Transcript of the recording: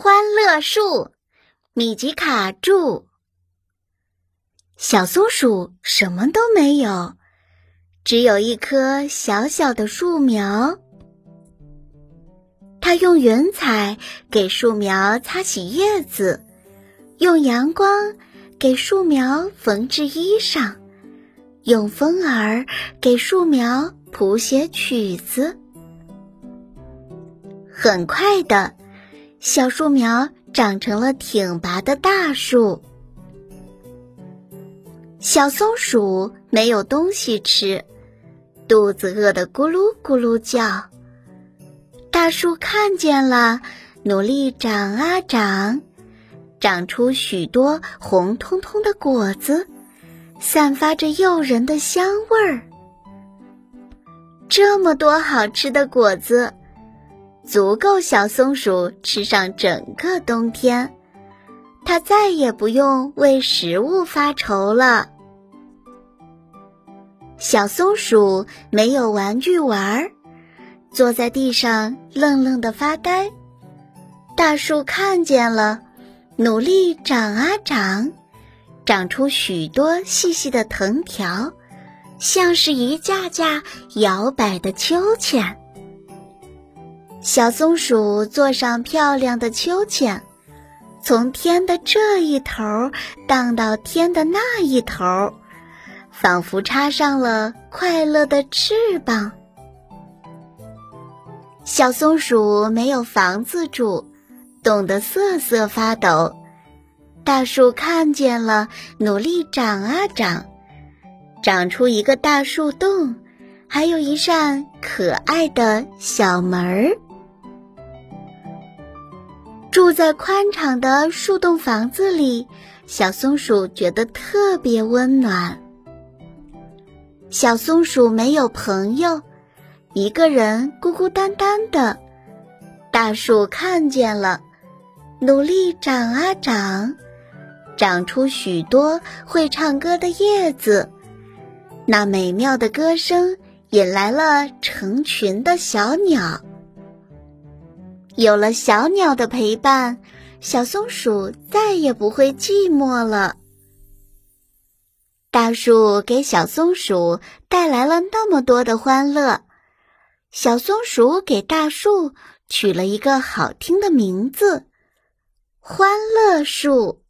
欢乐树，米吉卡住。小松鼠什么都没有，只有一棵小小的树苗。它用云彩给树苗擦洗叶子，用阳光给树苗缝制衣裳，用风儿给树苗谱写曲子。很快的。小树苗长成了挺拔的大树。小松鼠没有东西吃，肚子饿得咕噜咕噜叫。大树看见了，努力长啊长，长出许多红彤彤的果子，散发着诱人的香味儿。这么多好吃的果子。足够小松鼠吃上整个冬天，它再也不用为食物发愁了。小松鼠没有玩具玩，坐在地上愣愣的发呆。大树看见了，努力长啊长，长出许多细细的藤条，像是一架架摇摆的秋千。小松鼠坐上漂亮的秋千，从天的这一头荡到天的那一头，仿佛插上了快乐的翅膀。小松鼠没有房子住，冻得瑟瑟发抖。大树看见了，努力长啊长，长出一个大树洞，还有一扇可爱的小门儿。住在宽敞的树洞房子里，小松鼠觉得特别温暖。小松鼠没有朋友，一个人孤孤单单的。大树看见了，努力长啊长，长出许多会唱歌的叶子。那美妙的歌声引来了成群的小鸟。有了小鸟的陪伴，小松鼠再也不会寂寞了。大树给小松鼠带来了那么多的欢乐，小松鼠给大树取了一个好听的名字——欢乐树。